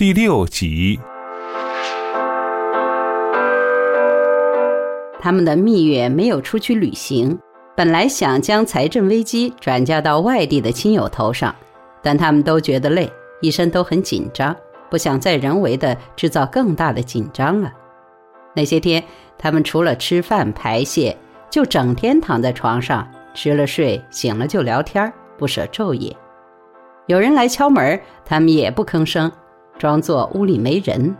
第六集。他们的蜜月没有出去旅行，本来想将财政危机转嫁到外地的亲友头上，但他们都觉得累，一身都很紧张，不想再人为的制造更大的紧张了。那些天，他们除了吃饭排泄，就整天躺在床上，吃了睡，醒了就聊天，不舍昼夜。有人来敲门，他们也不吭声，装作屋里没人。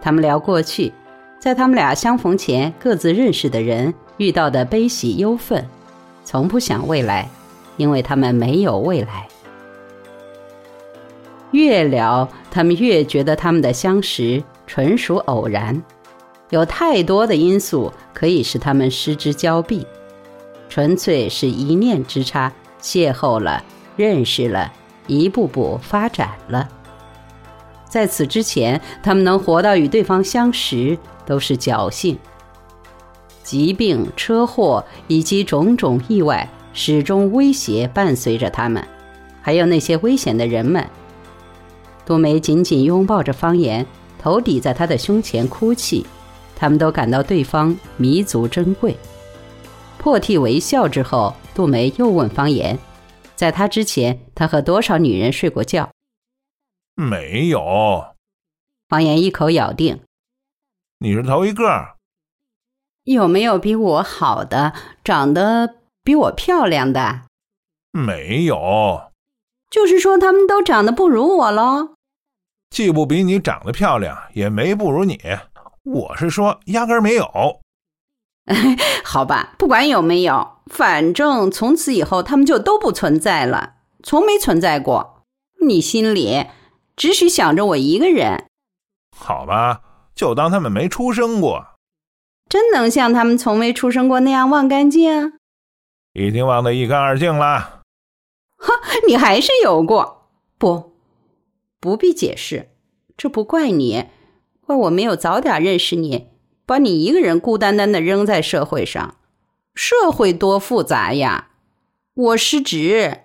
他们聊过去。在他们俩相逢前，各自认识的人遇到的悲喜忧愤，从不想未来，因为他们没有未来。越聊，他们越觉得他们的相识纯属偶然，有太多的因素可以使他们失之交臂，纯粹是一念之差，邂逅了，认识了，一步步发展了。在此之前，他们能活到与对方相识。都是侥幸。疾病、车祸以及种种意外，始终威胁伴随着他们，还有那些危险的人们。杜梅紧紧拥抱着方言，头抵在他的胸前哭泣。他们都感到对方弥足珍贵。破涕为笑之后，杜梅又问方言：“在他之前，他和多少女人睡过觉？”“没有。”方言一口咬定。你是头一个。有没有比我好的，长得比我漂亮的？没有。就是说，他们都长得不如我喽。既不比你长得漂亮，也没不如你。我是说，压根没有。好吧，不管有没有，反正从此以后，他们就都不存在了，从没存在过。你心里只许想着我一个人。好吧。就当他们没出生过，真能像他们从没出生过那样忘干净？已经忘得一干二净了。哈，你还是有过，不，不必解释，这不怪你，怪我没有早点认识你，把你一个人孤单单的扔在社会上。社会多复杂呀！我失职。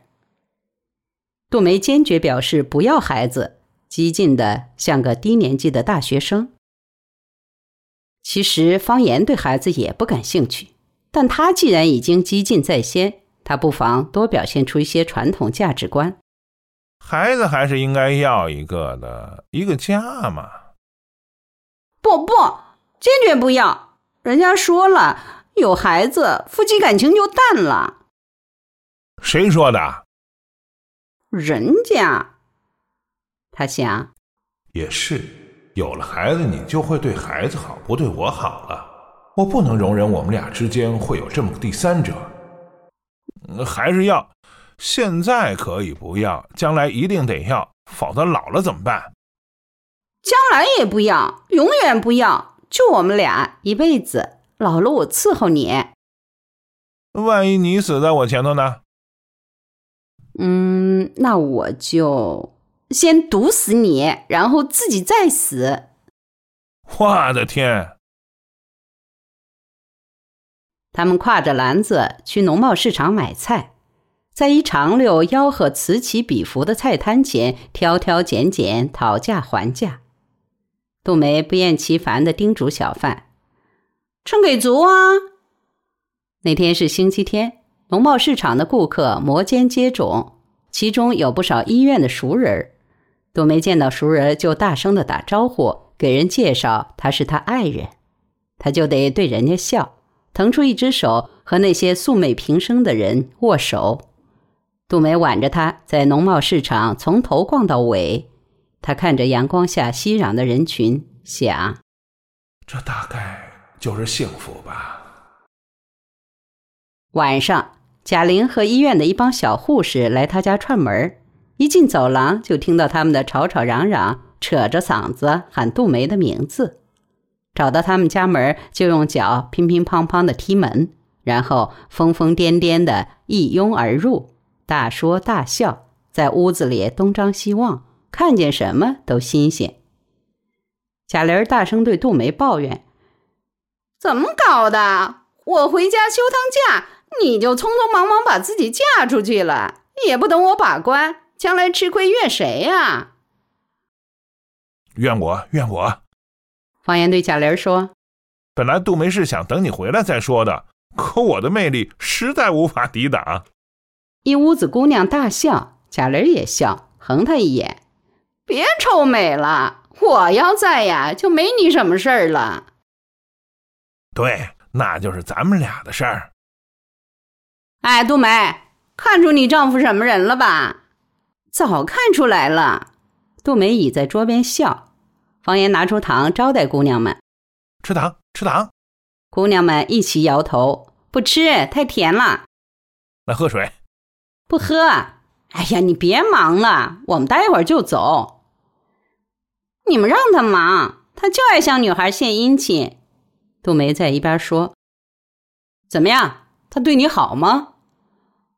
杜梅坚决表示不要孩子，激进的像个低年级的大学生。其实方言对孩子也不感兴趣，但他既然已经激进在先，他不妨多表现出一些传统价值观。孩子还是应该要一个的，一个家嘛。不不，坚决不要！人家说了，有孩子，夫妻感情就淡了。谁说的？人家。他想，也是。有了孩子，你就会对孩子好，不对我好了。我不能容忍我们俩之间会有这么个第三者。还是要，现在可以不要，将来一定得要，否则老了怎么办？将来也不要，永远不要，就我们俩一辈子。老了我伺候你。万一你死在我前头呢？嗯，那我就。先毒死你，然后自己再死。我的天！他们挎着篮子去农贸市场买菜，在一长溜吆喝此起彼伏的菜摊前挑挑拣拣，讨价还价。杜梅不厌其烦的叮嘱小贩：“称给足啊！”那天是星期天，农贸市场的顾客摩肩接踵，其中有不少医院的熟人儿。杜梅见到熟人就大声的打招呼，给人介绍他是他爱人，他就得对人家笑，腾出一只手和那些素昧平生的人握手。杜梅挽着他在农贸市场从头逛到尾，他看着阳光下熙攘的人群，想：这大概就是幸福吧。晚上，贾玲和医院的一帮小护士来他家串门儿。一进走廊，就听到他们的吵吵嚷嚷，扯着嗓子喊杜梅的名字。找到他们家门，就用脚乒乒乓乓的踢门，然后疯疯癫癫的一拥而入，大说大笑，在屋子里东张西望，看见什么都新鲜。贾玲大声对杜梅抱怨：“怎么搞的？我回家休趟假，你就匆匆忙忙把自己嫁出去了，也不等我把关。”将来吃亏怨谁呀？怨我，怨我。方言对贾玲说：“本来杜梅是想等你回来再说的，可我的魅力实在无法抵挡。”一屋子姑娘大笑，贾玲也笑，横他一眼：“别臭美了，我要在呀，就没你什么事儿了。”对，那就是咱们俩的事儿。哎，杜梅，看出你丈夫什么人了吧？早看出来了。杜梅倚在桌边笑。方言拿出糖招待姑娘们：“吃糖，吃糖。”姑娘们一起摇头：“不吃，太甜了。”“来喝水。”“不喝。”“哎呀，你别忙了，我们待会儿就走。”“你们让他忙，他就爱向女孩献殷勤。”杜梅在一边说：“怎么样，他对你好吗？”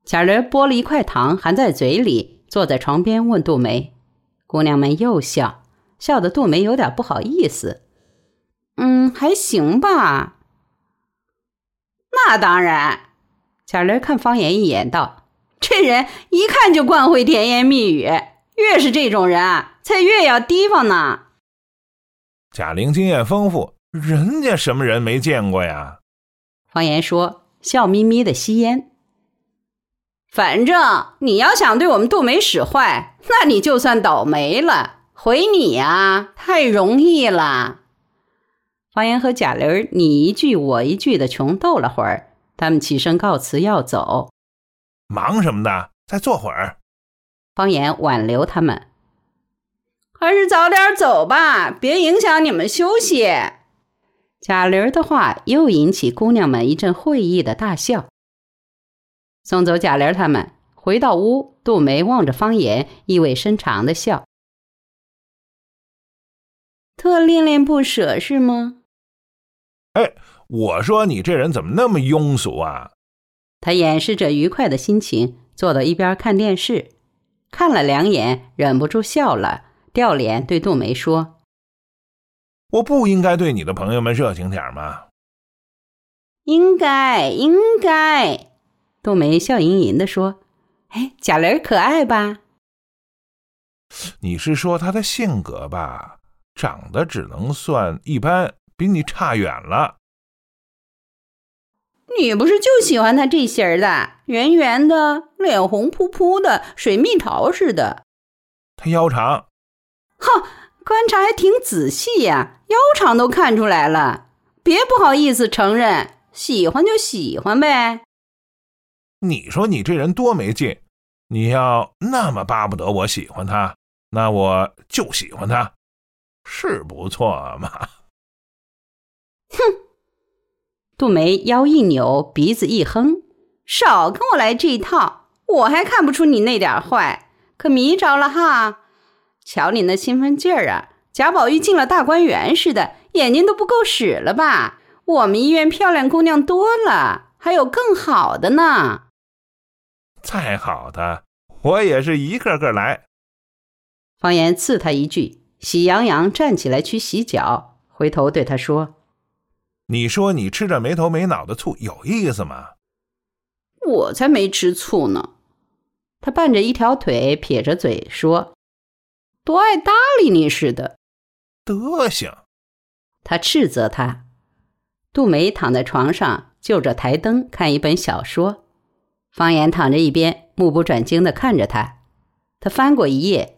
贾玲剥了一块糖，含在嘴里，坐在床边问杜梅。姑娘们又笑，笑得杜梅有点不好意思。嗯，还行吧。那当然。贾玲看方言一眼，道：“这人一看就惯会甜言蜜语，越是这种人啊，才越要提防呢。”贾玲经验丰富，人家什么人没见过呀？方言说，笑眯眯的吸烟。反正你要想对我们杜梅使坏，那你就算倒霉了。回你呀，太容易了。方言和贾玲你一句我一句的穷斗了会儿，他们起身告辞要走。忙什么的，再坐会儿。方言挽留他们，还是早点走吧，别影响你们休息。贾玲的话又引起姑娘们一阵会意的大笑。送走贾玲他们，回到屋，杜梅望着方言，意味深长的笑：“特恋恋不舍是吗？”哎，我说你这人怎么那么庸俗啊！他掩饰着愉快的心情，坐到一边看电视，看了两眼，忍不住笑了，掉脸对杜梅说：“我不应该对你的朋友们热情点吗？”“应该，应该。”杜梅笑盈盈地说：“哎，贾玲可爱吧？你是说她的性格吧？长得只能算一般，比你差远了。你不是就喜欢她这型儿的，圆圆的，脸红扑扑的，水蜜桃似的。她腰长，哼，观察还挺仔细呀，腰长都看出来了。别不好意思承认，喜欢就喜欢呗。”你说你这人多没劲！你要那么巴不得我喜欢他，那我就喜欢他，是不错嘛。哼！杜梅腰一扭，鼻子一哼，少跟我来这一套！我还看不出你那点坏，可迷着了哈！瞧你那兴奋劲儿啊，贾宝玉进了大观园似的，眼睛都不够使了吧？我们医院漂亮姑娘多了，还有更好的呢。再好的，我也是一个个来。方言刺他一句，喜羊羊站起来去洗脚，回头对他说：“你说你吃着没头没脑的醋有意思吗？”我才没吃醋呢。他拌着一条腿，撇着嘴说：“多爱搭理你似的，德行。”他斥责他。杜梅躺在床上，就着台灯看一本小说。方言躺着一边，目不转睛的看着他。他翻过一页，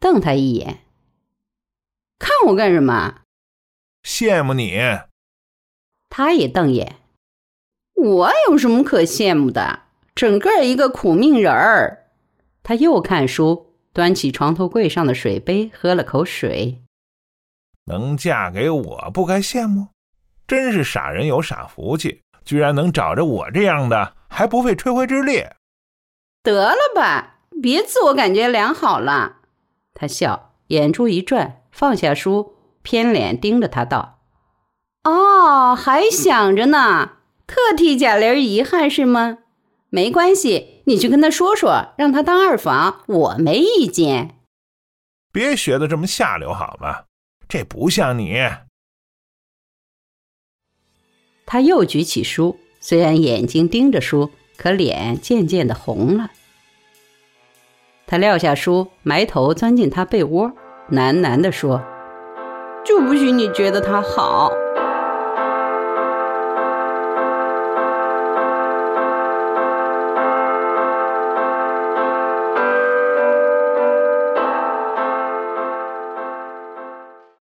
瞪他一眼：“看我干什么？”羡慕你。他也瞪眼：“我有什么可羡慕的？整个一个苦命人儿。”他又看书，端起床头柜上的水杯，喝了口水。能嫁给我，不该羡慕？真是傻人有傻福气，居然能找着我这样的。还不费吹灰之力，得了吧，别自我感觉良好了。他笑，眼珠一转，放下书，偏脸盯着他道：“哦，还想着呢，特替贾玲遗憾是吗？没关系，你去跟他说说，让他当二房，我没意见。别学的这么下流好吗？这不像你。”他又举起书。虽然眼睛盯着书，可脸渐渐的红了。他撂下书，埋头钻进他被窝，喃喃地说：“就不许你觉得他好。”